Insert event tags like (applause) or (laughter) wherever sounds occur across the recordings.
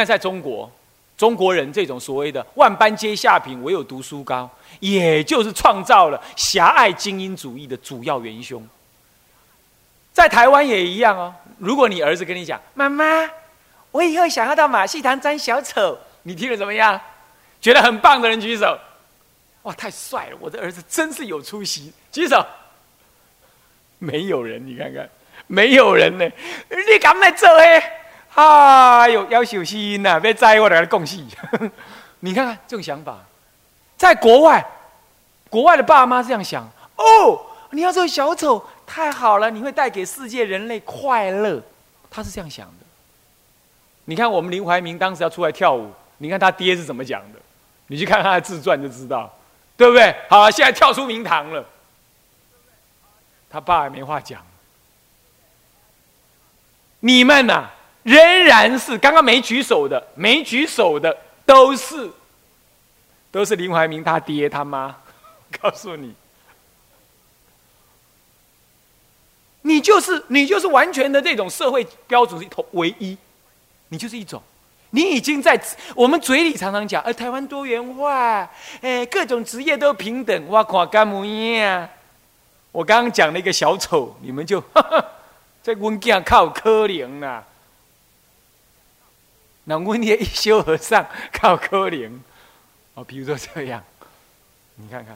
那在中国，中国人这种所谓的“万般皆下品，唯有读书高”，也就是创造了狭隘精英主义的主要元凶。在台湾也一样哦。如果你儿子跟你讲：“妈妈，我以后想要到马戏团当小丑。”你听了怎么样？觉得很棒的人举手。哇，太帅了！我的儿子真是有出息。举手。没有人，你看看，没有人呢。你敢来做嘿？哎呦，要小心呐！别栽我来共戏。(laughs) 你看看这种想法，在国外，国外的爸妈这样想：哦，你要做小丑，太好了，你会带给世界人类快乐。他是这样想的。你看我们林怀民当时要出来跳舞，你看他爹是怎么讲的？你去看他的自传就知道，对不对？好，现在跳出名堂了。他爸也没话讲。你们呐，仍然是刚刚没举手的，没举手的都是，都是林怀民他爹他妈。(laughs) 告诉你，你就是你就是完全的这种社会标准是头唯一，你就是一种，你已经在我们嘴里常常讲，呃，台湾多元化，哎，各种职业都平等，我看干么样？我刚刚讲了一个小丑，你们就在温家靠可怜呐。那温家一休和尚靠可怜哦，比如说这样，你看看，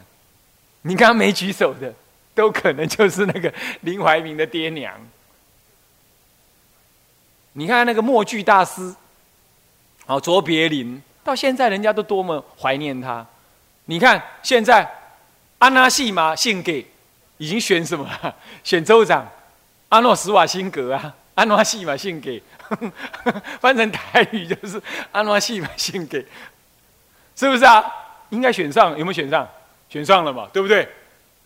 你刚刚没举手的，都可能就是那个林怀民的爹娘。你看那个默剧大师，哦，卓别林，到现在人家都多么怀念他。你看现在安娜戏马献给。已经选什么？选州长，阿诺斯瓦辛格啊，阿诺西马献给，(laughs) 翻成台语就是阿诺西马献给，是不是啊？应该选上，有没有选上？选上了嘛，对不对？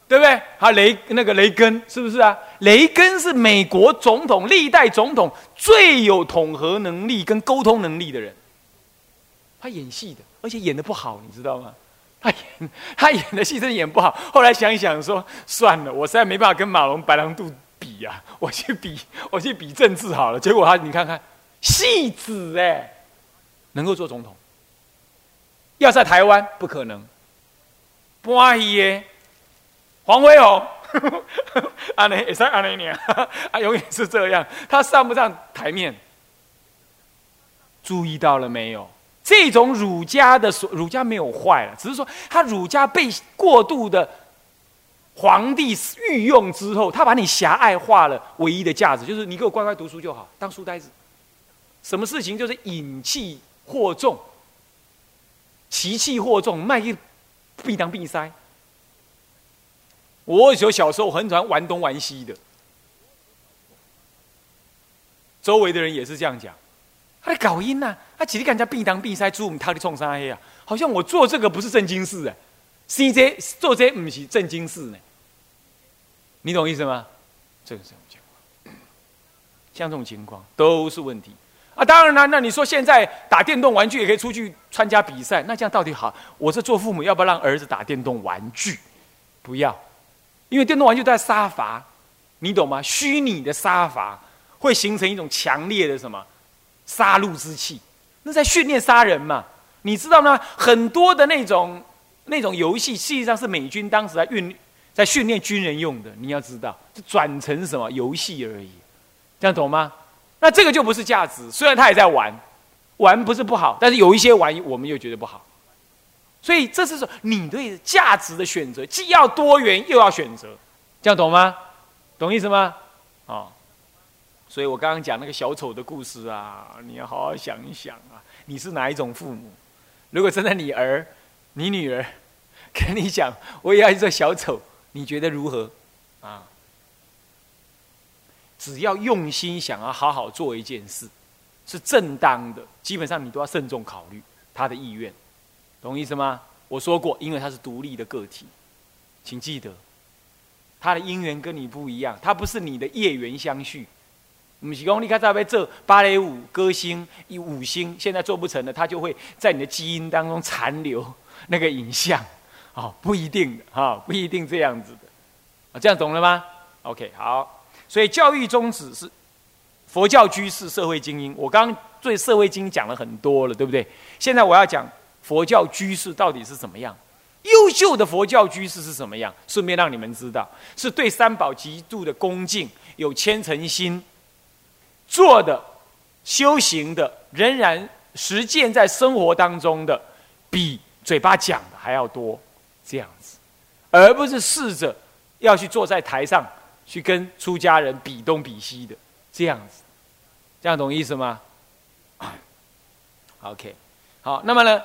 对不对？还雷那个雷根，是不是啊？雷根是美国总统历代总统最有统合能力跟沟通能力的人，他演戏的，而且演的不好，你知道吗？他演他演的戏真的演不好，后来想一想说算了，我实在没办法跟马龙白兰度比呀，(laughs) 我去比我去比政治好了。结果他你看看戏子哎，能够做总统，要在台湾不可能。不阿姨耶，黄辉宏，阿内也是阿内年，啊永远是这样，他上不上台面？注意到了没有？这种儒家的所，儒家没有坏了，只是说他儒家被过度的皇帝御用之后，他把你狭隘化了。唯一的价值就是你给我乖乖读书就好，当书呆子。什么事情就是引气惑众，奇气惑众，卖一必当必塞。我有小时候很喜欢玩东玩西的，周围的人也是这样讲。他搞音呐，他几日干家必当必塞，猪我们他的冲啥黑啊？好像我做这个不是正经事哎，C J 做这不是正经事呢，你懂意思吗？这个这种情况，像这种情况都是问题啊！当然了，那你说现在打电动玩具也可以出去参加比赛，那这样到底好？我这做父母要不要让儿子打电动玩具？不要，因为电动玩具在杀伐，你懂吗？虚拟的杀伐会形成一种强烈的什么？杀戮之气，那在训练杀人嘛？你知道吗？很多的那种那种游戏，实际上是美军当时在运在训练军人用的。你要知道，就转成什么游戏而已，这样懂吗？那这个就不是价值。虽然他也在玩，玩不是不好，但是有一些玩我们又觉得不好。所以这是说你对价值的选择，既要多元又要选择，这样懂吗？懂意思吗？啊。所以我刚刚讲那个小丑的故事啊，你要好好想一想啊，你是哪一种父母？如果真的你儿、你女儿跟你讲我也要做小丑，你觉得如何？啊，只要用心想要好好做一件事，是正当的，基本上你都要慎重考虑他的意愿，懂意思吗？我说过，因为他是独立的个体，请记得，他的因缘跟你不一样，他不是你的业缘相续。不是讲你看在要做芭蕾舞歌星，以五星现在做不成了，他就会在你的基因当中残留那个影像，哦，不一定的哈，不一定这样子的，啊，这样懂了吗 “OK”，好，所以教育宗旨是佛教居士、社会精英。我刚对社会精英讲了很多了，对不对？现在我要讲佛教居士到底是怎么样，优秀的佛教居士是什么样？顺便让你们知道，是对三宝极度的恭敬，有虔诚心，做的修行的，仍然实践在生活当中的，比嘴巴讲的还要多，这样子，而不是试着要去坐在台上去跟出家人比东比西的这样子。这样懂意思吗？(coughs) OK，好，那么呢？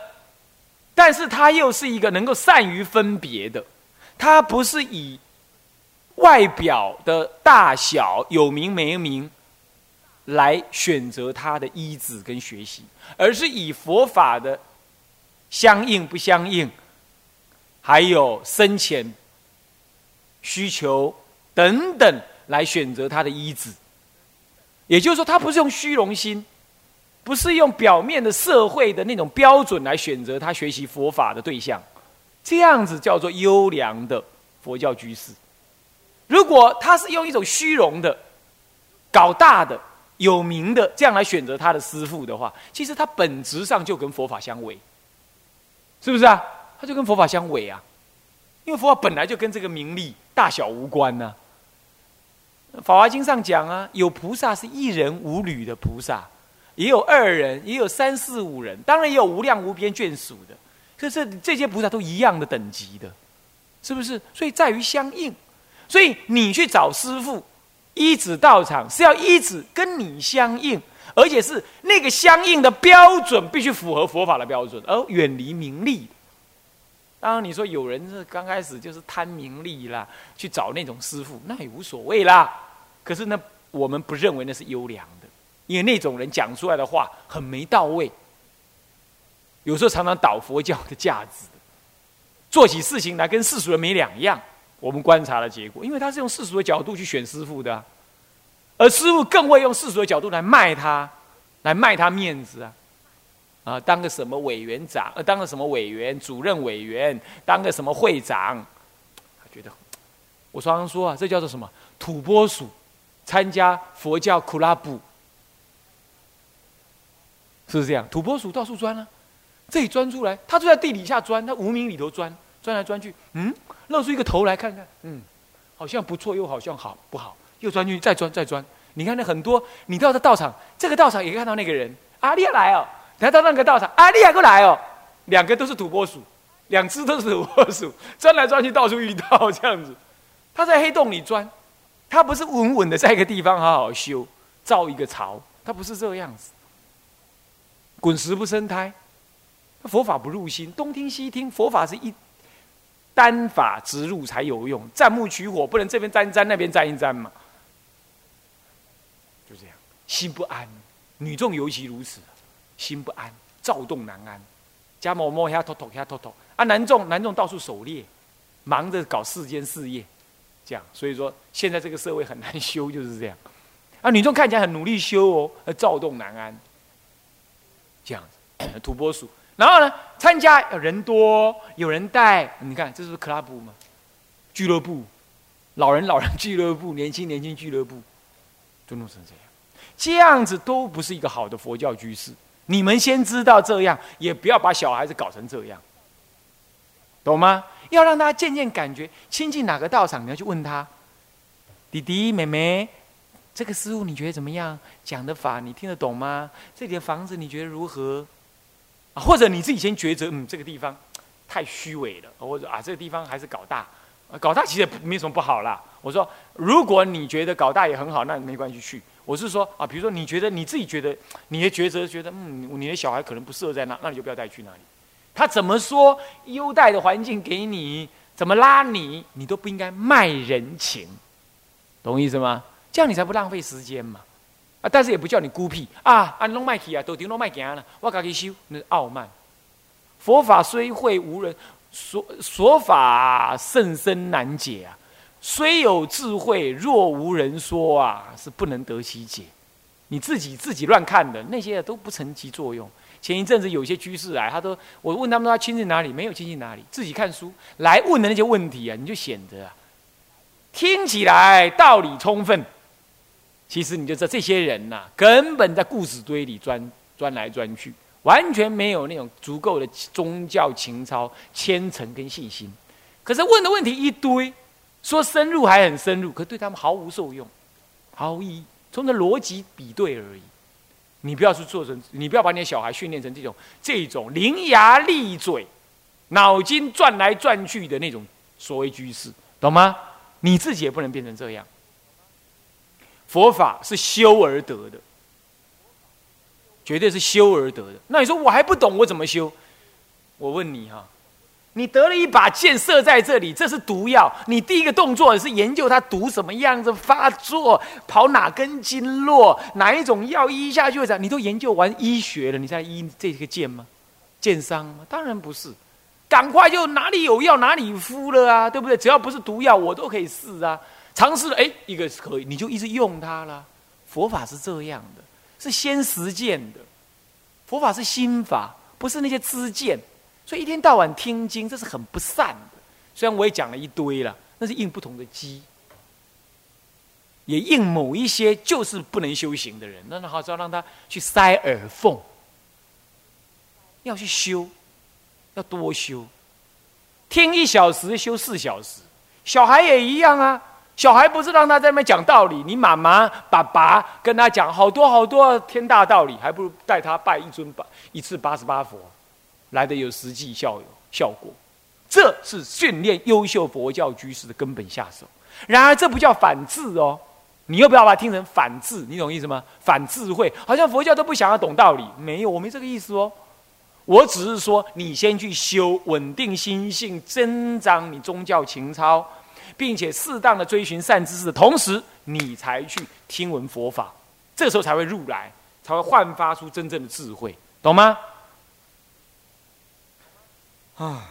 但是他又是一个能够善于分别的，他不是以外表的大小有名没名来选择他的医子跟学习，而是以佛法的相应不相应，还有深浅需求等等来选择他的医子。也就是说，他不是用虚荣心，不是用表面的社会的那种标准来选择他学习佛法的对象，这样子叫做优良的佛教居士。如果他是用一种虚荣的、搞大的、有名的这样来选择他的师父的话，其实他本质上就跟佛法相违，是不是啊？他就跟佛法相违啊，因为佛法本来就跟这个名利大小无关呢。《法华经》上讲啊，有菩萨是一人无侣的菩萨，也有二人，也有三四五人，当然也有无量无边眷属的。可是这些菩萨都一样的等级的，是不是？所以在于相应。所以你去找师傅，一指道场是要一指跟你相应，而且是那个相应的标准必须符合佛法的标准，而远离名利。当然，你说有人是刚开始就是贪名利啦，去找那种师傅，那也无所谓啦。可是呢，我们不认为那是优良的，因为那种人讲出来的话很没到位，有时候常常倒佛教的价值，做起事情来跟世俗人没两样。我们观察的结果，因为他是用世俗的角度去选师傅的，而师傅更会用世俗的角度来卖他，来卖他面子啊。啊，当个什么委员长？呃，当个什么委员、主任委员？当个什么会长？他觉得，我常常说啊，这叫做什么土拨鼠？参加佛教库拉布，是不是这样？土拨鼠到处钻啊，这里钻出来，他就在地底下钻，他无名里头钻，钻来钻去，嗯，露出一个头来看看，嗯，好像不错，又好像好不好？又钻进去，再钻，再钻。你看那很多，你到这道场，这个道场也看到那个人，阿烈来哦。他到那个道场，啊，你还过来哦，两个都是土拨鼠，两只都是土拨鼠，(laughs) 钻来钻去到处遇到这样子。他在黑洞里钻，他不是稳稳的在一个地方好好修造一个巢，他不是这个样子。滚石不生胎，佛法不入心，东听西听，佛法是一单法直入才有用，钻木取火不能这边沾一沾那边沾一沾嘛，就这样，心不安，女众尤其如此。心不安，躁动难安，家某某下偷偷下偷偷啊！男众男众到处狩猎，忙着搞世间事业，这样，所以说现在这个社会很难修，就是这样。啊，女众看起来很努力修哦，躁动难安，这样子，(clears throat) 土拨鼠。然后呢，参加人多，有人带，你看这是 club 吗？俱乐部，老人老人俱乐部，年轻年轻俱乐部，就弄成这样，这样子都不是一个好的佛教居士。你们先知道这样，也不要把小孩子搞成这样，懂吗？要让他渐渐感觉亲近哪个道场，你要去问他，弟弟妹妹，这个师傅你觉得怎么样？讲的法你听得懂吗？这里的房子你觉得如何？啊，或者你自己先抉择，嗯，这个地方太虚伪了，或者啊，这个地方还是搞大，搞大其实也没什么不好啦。我说，如果你觉得搞大也很好，那没关系去。我是说啊，比如说你觉得你自己觉得你的抉择，觉得嗯，你的小孩可能不适合在那，那你就不要带去那里。他怎么说优待的环境给你，怎么拉你，你都不应该卖人情，懂意思吗？这样你才不浪费时间嘛。啊，但是也不叫你孤僻啊，啊，弄卖去啊，都顶弄卖行了，我自己修，那傲慢。佛法虽会无人说，说法甚深难解啊。虽有智慧，若无人说啊，是不能得其解。你自己自己乱看的那些都不成其作用。前一阵子有些居士来，他都我问他们他亲近哪里，没有亲近哪里，自己看书来问的那些问题啊，你就显得啊，听起来道理充分，其实你就知道这些人呐，根本在故事堆里钻钻来钻去，完全没有那种足够的宗教情操、虔诚跟信心。可是问的问题一堆，说深入还很深入，可对他们毫无受用，毫无意义。从这逻辑比对而已。你不要去做成，你不要把你的小孩训练成这种这种伶牙俐嘴、脑筋转来转去的那种所谓居士，懂吗？你自己也不能变成这样。佛法是修而得的，绝对是修而得的。那你说我还不懂，我怎么修？我问你哈。你得了一把箭射在这里，这是毒药。你第一个动作是研究它毒什么样子发作，跑哪根经络，哪一种药医下去会怎？你都研究完医学了，你再医这个箭吗？箭伤吗？当然不是。赶快就哪里有药哪里敷了啊，对不对？只要不是毒药，我都可以试啊。尝试了，哎，一个可以，你就一直用它了。佛法是这样的，是先实践的。佛法是心法，不是那些知见。所以一天到晚听经，这是很不善的。虽然我也讲了一堆了，那是应不同的机，也应某一些就是不能修行的人。那那好，只要让他去塞耳缝，要去修，要多修。听一小时，修四小时。小孩也一样啊，小孩不是让他在那边讲道理，你妈妈、爸爸跟他讲好多好多天大道理，还不如带他拜一尊八一次八十八佛。来的有实际效有效果，这是训练优秀佛教居士的根本下手。然而，这不叫反智哦，你又不要把它听成反智，你懂意思吗？反智慧，好像佛教都不想要懂道理，没有，我没这个意思哦。我只是说，你先去修稳定心性，增长你宗教情操，并且适当的追寻善知识的同时，你才去听闻佛法，这时候才会入来，才会焕发出真正的智慧，懂吗？啊，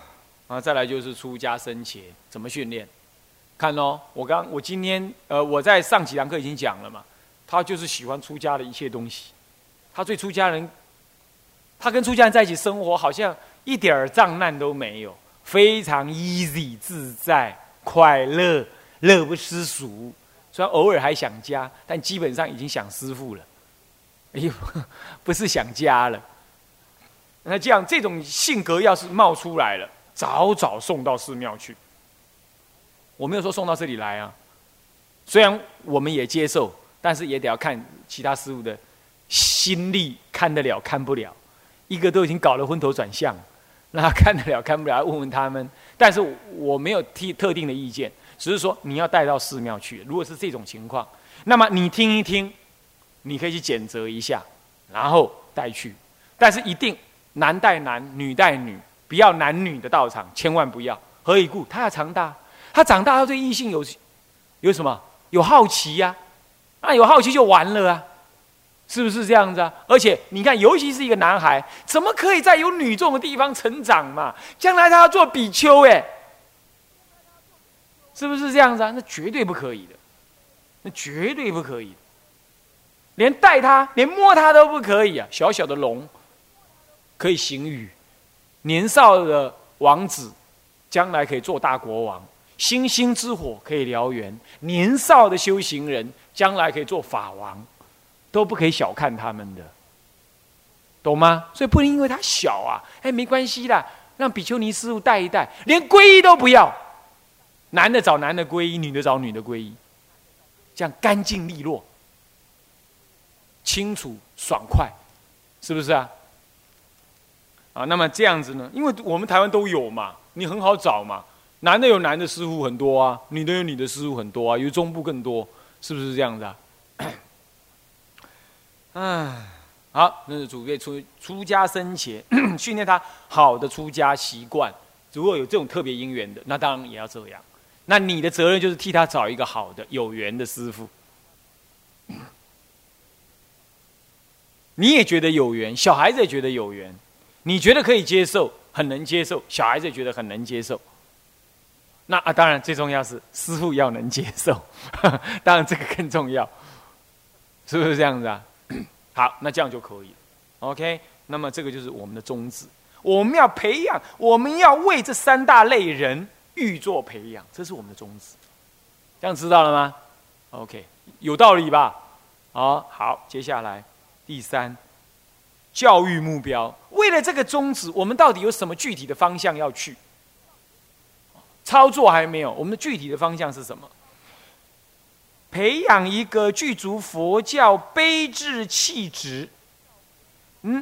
啊，再来就是出家生前怎么训练？看哦，我刚我今天呃我在上几堂课已经讲了嘛，他就是喜欢出家的一切东西，他对出家人，他跟出家人在一起生活好像一点儿障难都没有，非常 easy 自在快乐，乐不思蜀。虽然偶尔还想家，但基本上已经想师傅了。哎呦，(laughs) 不是想家了。那这样，这种性格要是冒出来了，早早送到寺庙去。我没有说送到这里来啊，虽然我们也接受，但是也得要看其他师傅的心力，看得了看不了。一个都已经搞了昏头转向，那看得了看不了，问问他们。但是我没有提特定的意见，只是说你要带到寺庙去。如果是这种情况，那么你听一听，你可以去检责一下，然后带去。但是一定。男带男，女带女，不要男女的道场，千万不要。何以故？他要长大，他长大，他对异性有有什么？有好奇呀？那有好奇就完了啊？是不是这样子啊？而且你看，尤其是一个男孩，怎么可以在有女众的地方成长嘛？将来他要做比丘，哎，是不是这样子啊？那绝对不可以的，那绝对不可以，连带他，连摸他都不可以啊！小小的龙。可以行雨，年少的王子，将来可以做大国王；星星之火可以燎原，年少的修行人将来可以做法王，都不可以小看他们的，懂吗？所以不能因为他小啊，哎，没关系啦，让比丘尼师傅带一带，连皈依都不要，男的找男的皈依，女的找女的皈依，这样干净利落、清楚爽快，是不是啊？啊，那么这样子呢？因为我们台湾都有嘛，你很好找嘛。男的有男的师傅很多啊，女的有女的师傅很多啊，有中部更多，是不是这样子啊？(coughs) 哎，好，那是准备出出家生前 (clears throat) 训练他好的出家习惯。如果有这种特别因缘的，那当然也要这样。那你的责任就是替他找一个好的有缘的师傅。(coughs) 你也觉得有缘，小孩子也觉得有缘。你觉得可以接受，很能接受，小孩子觉得很能接受。那啊，当然最重要是师傅要能接受，(laughs) 当然这个更重要，是不是这样子啊？(coughs) 好，那这样就可以 OK，那么这个就是我们的宗旨，我们要培养，我们要为这三大类人预做培养，这是我们的宗旨。这样知道了吗？OK，有道理吧？好，好，接下来第三。教育目标。为了这个宗旨，我们到底有什么具体的方向要去？操作还没有，我们的具体的方向是什么？培养一个具足佛教悲智气质。那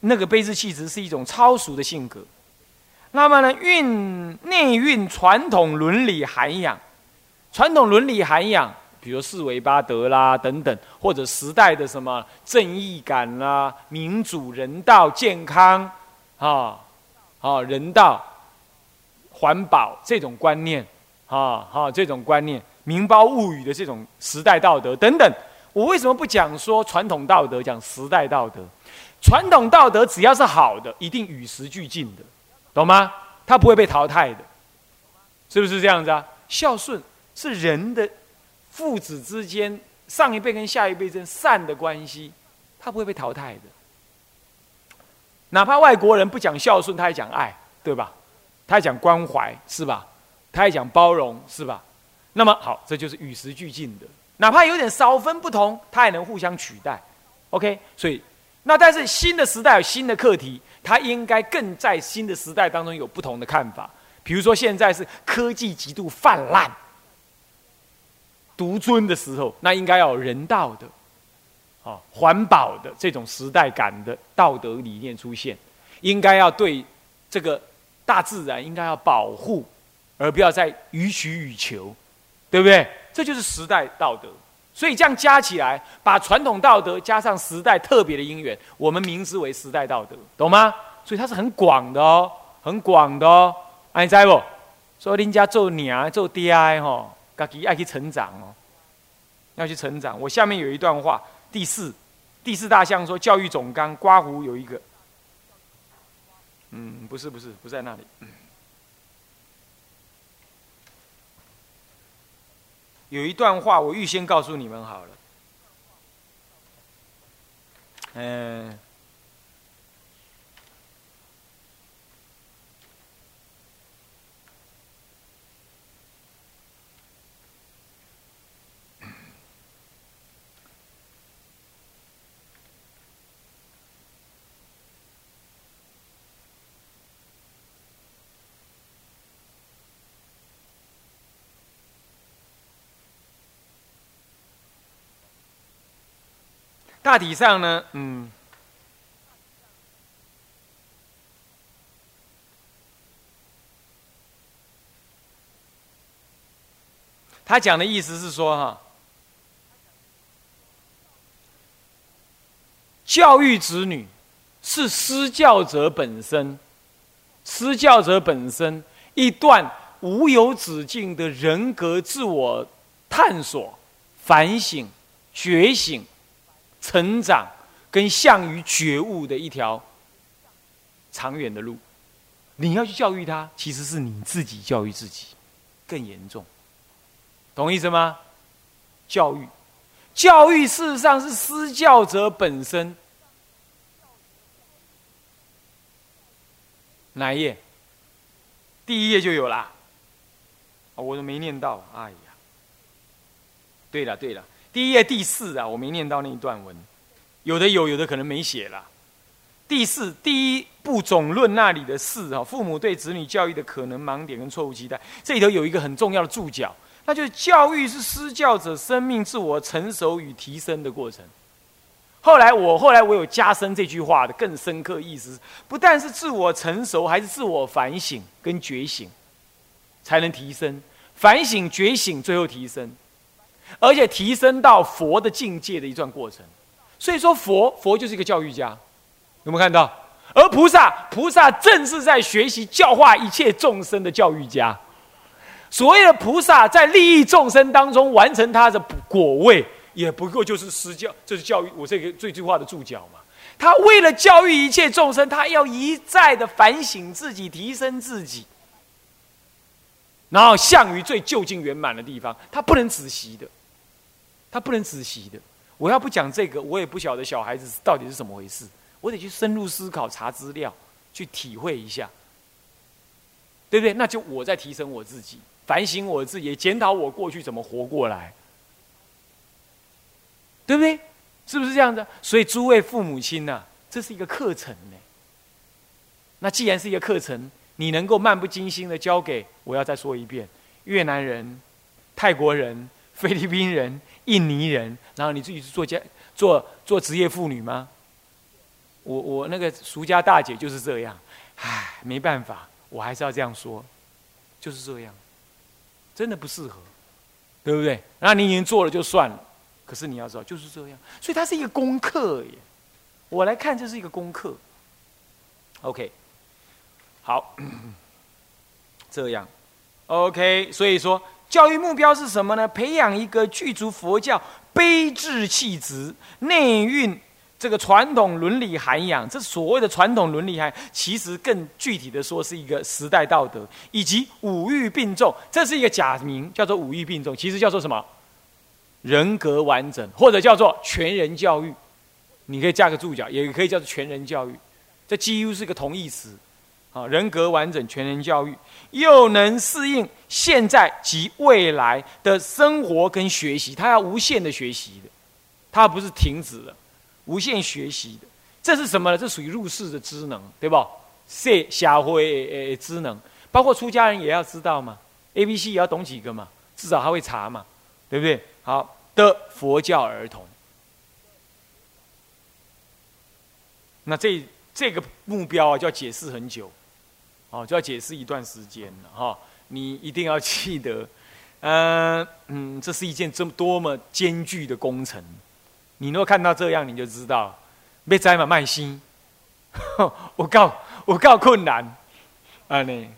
那个悲智气质是一种超俗的性格。那么呢，运内蕴传统伦理涵养，传统伦理涵养，比如四维八德啦等等，或者时代的什么正义感啦、民主、人道、健康，啊啊，人道、环保这种观念，啊啊，这种观念，民胞物语的这种时代道德等等。我为什么不讲说传统道德，讲时代道德？传统道德只要是好的，一定与时俱进的。懂吗？他不会被淘汰的，是不是这样子啊？孝顺是人的父子之间上一辈跟下一辈之间善的关系，他不会被淘汰的。哪怕外国人不讲孝顺，他也讲爱，对吧？他也讲关怀，是吧？他也讲包容，是吧？那么好，这就是与时俱进的。哪怕有点少分不同，他也能互相取代。OK，所以那但是新的时代有新的课题。他应该更在新的时代当中有不同的看法，比如说现在是科技极度泛滥、独尊的时候，那应该要有人道的、啊环保的这种时代感的道德理念出现，应该要对这个大自然应该要保护，而不要再予取予求，对不对？这就是时代道德。所以这样加起来，把传统道德加上时代特别的因缘，我们名之为时代道德，懂吗？所以它是很广的哦，很广的哦。你知不？说人家做娘做爹吼，自己爱去成长哦，要去成长。我下面有一段话，第四第四大项说教育总纲，刮胡有一个，嗯，不是不是不在那里。有一段话，我预先告诉你们好了。嗯。大体上呢，嗯，他讲的意思是说，哈，教育子女是施教者本身，施教者本身一段无有止境的人格自我探索、反省、觉醒。成长跟向于觉悟的一条长远的路，你要去教育他，其实是你自己教育自己，更严重，懂意思吗？教育，教育事实上是施教者本身。哪一页？第一页就有啦。我都没念到，哎呀。对了对了。第一页第四啊，我没念到那一段文，有的有，有的可能没写了。第四第一部总论那里的四啊，父母对子女教育的可能盲点跟错误期待，这里头有一个很重要的注脚，那就是教育是施教者生命自我成熟与提升的过程。后来我后来我有加深这句话的更深刻意思，不但是自我成熟，还是自我反省跟觉醒，才能提升。反省觉醒，最后提升。而且提升到佛的境界的一段过程，所以说佛佛就是一个教育家，有没有看到？而菩萨菩萨正是在学习教化一切众生的教育家。所谓的菩萨在利益众生当中完成他的果位，也不过就是施教，就是教育我这个这句话的注脚嘛。他为了教育一切众生，他要一再的反省自己，提升自己，然后向于最就近圆满的地方，他不能止息的。他不能仔细的，我要不讲这个，我也不晓得小孩子到底是怎么回事。我得去深入思考、查资料，去体会一下，对不对？那就我在提升我自己，反省我自己，检讨我过去怎么活过来，对不对？是不是这样子？所以诸位父母亲呐，这是一个课程呢。那既然是一个课程，你能够漫不经心的教给我，要再说一遍，越南人、泰国人、菲律宾人、印尼人，然后你自己是做家做做职业妇女吗？我我那个俗家大姐就是这样，唉，没办法，我还是要这样说，就是这样，真的不适合，对不对？那你已经做了就算了，可是你要知道就是这样，所以它是一个功课耶。我来看这是一个功课，OK。好，(coughs) 这样，OK。所以说，教育目标是什么呢？培养一个具足佛教悲智气质、内蕴这个传统伦理涵养。这所谓的传统伦理涵，其实更具体的说，是一个时代道德以及五欲并重。这是一个假名，叫做五欲并重，其实叫做什么？人格完整，或者叫做全人教育。你可以加个注脚，也可以叫做全人教育。这几乎是一个同义词。人格完整，全人教育，又能适应现在及未来的生活跟学习，他要无限的学习的，他不是停止了，无限学习的，这是什么呢？这属于入世的知能，对吧？社社会诶知能，包括出家人也要知道嘛，A、B、C 也要懂几个嘛，至少他会查嘛，对不对？好的，佛教儿童，那这这个目标啊，就要解释很久。哦，就要解释一段时间了哈，你一定要记得，嗯嗯，这是一件这么多么艰巨的工程，你若看到这样，你就知道，被摘嘛卖心，我告我告困难，啊呢，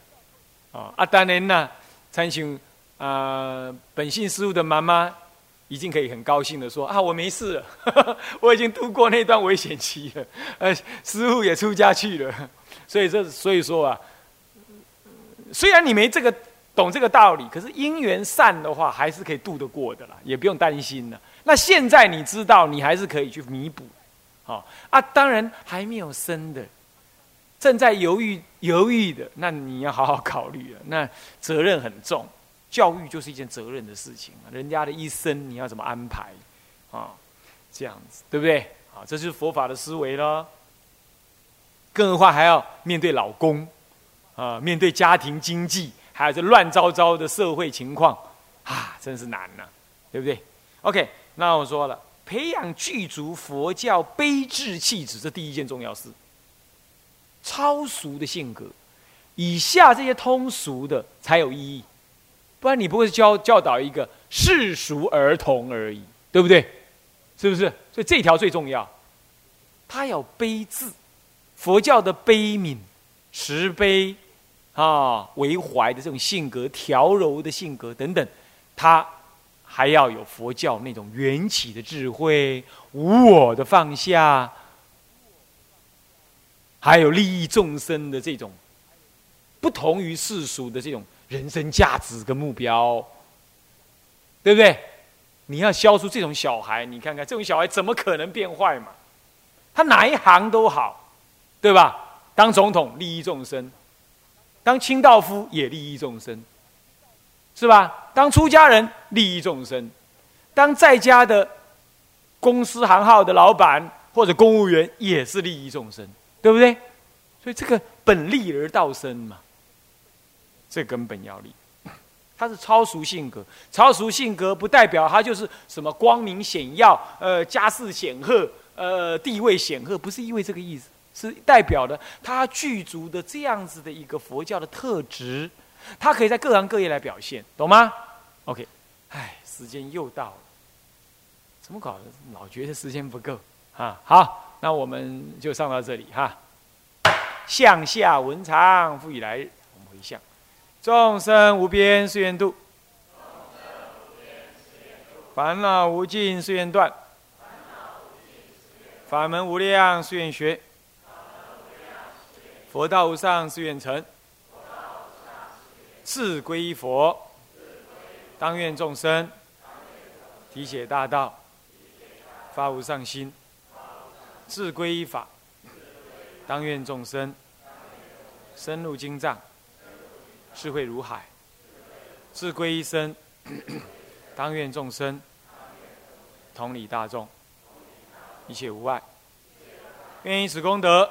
哦啊当然呐，参请啊本性师傅的妈妈，已经可以很高兴的说啊，我没事了，(laughs) 我已经度过那段危险期了，呃，师傅也出家去了，所以这所以说啊。虽然你没这个懂这个道理，可是因缘善的话，还是可以渡得过的啦，也不用担心了。那现在你知道，你还是可以去弥补，好啊。当然还没有生的，正在犹豫犹豫的，那你要好好考虑了。那责任很重，教育就是一件责任的事情人家的一生你要怎么安排啊？这样子对不对？啊，这就是佛法的思维了。更何况还要面对老公。啊，面对家庭经济，还有这乱糟糟的社会情况，啊，真是难呐，对不对？OK，那我说了，培养具足佛教悲智气质，这第一件重要事。超俗的性格，以下这些通俗的才有意义，不然你不会教教导一个世俗儿童而已，对不对？是不是？所以这条最重要，他要悲智，佛教的悲悯、慈悲。啊，为怀的这种性格，调柔的性格等等，他还要有佛教那种缘起的智慧，无我的放下，还有利益众生的这种不同于世俗的这种人生价值跟目标，对不对？你要消除这种小孩，你看看这种小孩怎么可能变坏嘛？他哪一行都好，对吧？当总统利益众生。当清道夫也利益众生，是吧？当出家人利益众生，当在家的公司行号的老板或者公务员也是利益众生，对不对？所以这个本立而道生嘛，这根本要立。他是超俗性格，超俗性格不代表他就是什么光明显耀，呃，家世显赫，呃，地位显赫，不是因为这个意思。是代表的他具足的这样子的一个佛教的特质，他可以在各行各业来表现，懂吗？OK，哎，时间又到了，怎么搞的？老觉得时间不够啊！好，那我们就上到这里哈。向下文长复以来日，我们回向：众生无边誓愿度，烦恼无尽誓愿断，法门无量誓愿学。佛道无上是愿成，自归依佛，当愿众生体解大道，发无上心；自归依法，当愿众生深入经藏，智慧如海；自归依身，(clears throat) 当愿众生同理大众，一切无碍；愿以此功德，